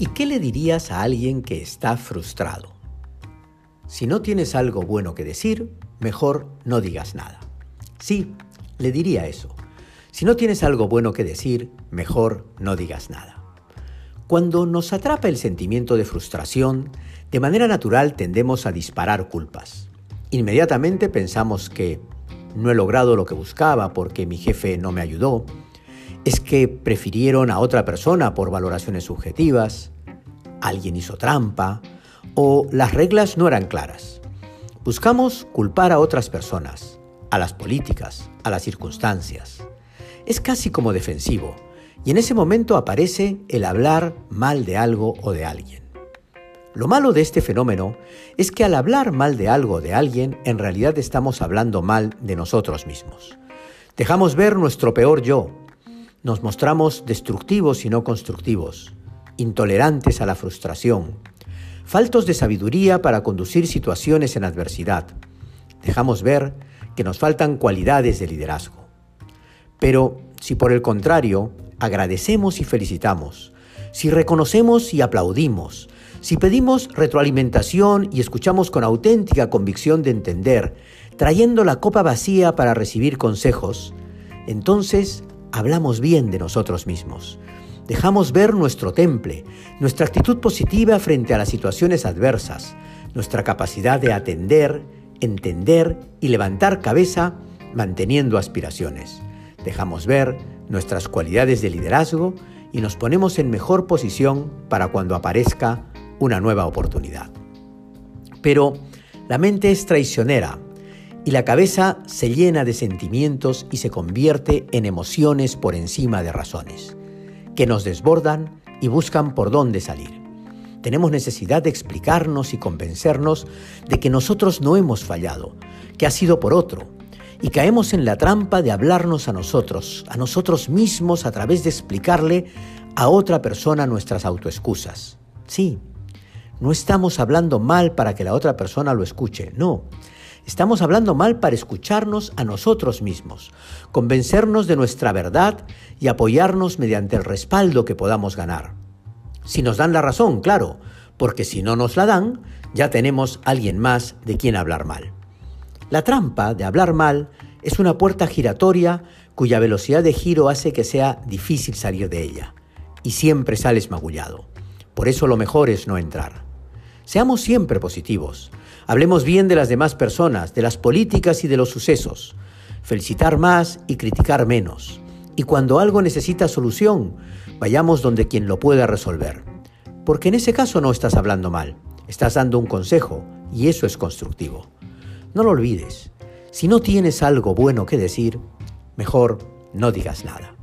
¿Y qué le dirías a alguien que está frustrado? Si no tienes algo bueno que decir, mejor no digas nada. Sí, le diría eso. Si no tienes algo bueno que decir, mejor no digas nada. Cuando nos atrapa el sentimiento de frustración, de manera natural tendemos a disparar culpas. Inmediatamente pensamos que no he logrado lo que buscaba porque mi jefe no me ayudó, es que prefirieron a otra persona por valoraciones subjetivas, alguien hizo trampa o las reglas no eran claras. Buscamos culpar a otras personas, a las políticas, a las circunstancias. Es casi como defensivo y en ese momento aparece el hablar mal de algo o de alguien. Lo malo de este fenómeno es que al hablar mal de algo o de alguien, en realidad estamos hablando mal de nosotros mismos. Dejamos ver nuestro peor yo, nos mostramos destructivos y no constructivos, intolerantes a la frustración, faltos de sabiduría para conducir situaciones en adversidad. Dejamos ver que nos faltan cualidades de liderazgo. Pero si por el contrario agradecemos y felicitamos, si reconocemos y aplaudimos, si pedimos retroalimentación y escuchamos con auténtica convicción de entender, trayendo la copa vacía para recibir consejos, entonces hablamos bien de nosotros mismos. Dejamos ver nuestro temple, nuestra actitud positiva frente a las situaciones adversas, nuestra capacidad de atender, entender y levantar cabeza manteniendo aspiraciones. Dejamos ver nuestras cualidades de liderazgo y nos ponemos en mejor posición para cuando aparezca una nueva oportunidad. Pero la mente es traicionera y la cabeza se llena de sentimientos y se convierte en emociones por encima de razones, que nos desbordan y buscan por dónde salir. Tenemos necesidad de explicarnos y convencernos de que nosotros no hemos fallado, que ha sido por otro, y caemos en la trampa de hablarnos a nosotros, a nosotros mismos a través de explicarle a otra persona nuestras autoexcusas. Sí, no estamos hablando mal para que la otra persona lo escuche, no. Estamos hablando mal para escucharnos a nosotros mismos, convencernos de nuestra verdad y apoyarnos mediante el respaldo que podamos ganar. Si nos dan la razón, claro, porque si no nos la dan, ya tenemos alguien más de quien hablar mal. La trampa de hablar mal es una puerta giratoria cuya velocidad de giro hace que sea difícil salir de ella, y siempre sales magullado. Por eso lo mejor es no entrar. Seamos siempre positivos. Hablemos bien de las demás personas, de las políticas y de los sucesos. Felicitar más y criticar menos. Y cuando algo necesita solución, vayamos donde quien lo pueda resolver. Porque en ese caso no estás hablando mal, estás dando un consejo y eso es constructivo. No lo olvides, si no tienes algo bueno que decir, mejor no digas nada.